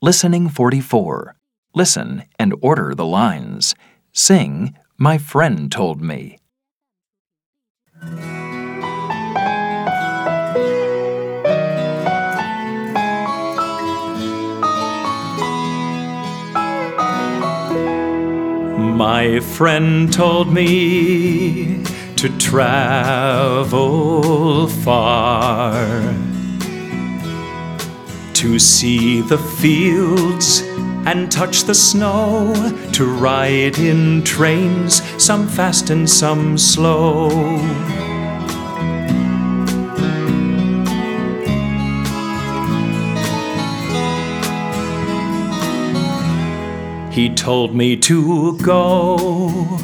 Listening 44. Listen and order the lines. Sing, My friend told me. My friend told me to travel far to see the fields and touch the snow, to ride in trains, some fast and some slow. He told me to go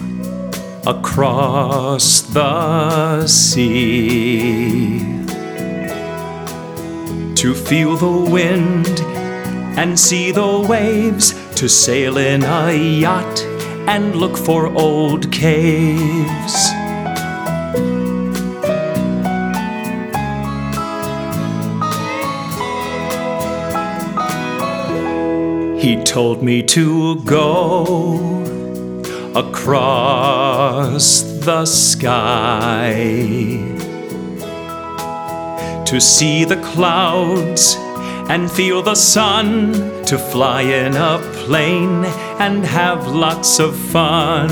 across the sea to feel the wind and see the waves, to sail in a yacht and look for old caves. He told me to go across the sky to see the clouds and feel the sun, to fly in a plane and have lots of fun.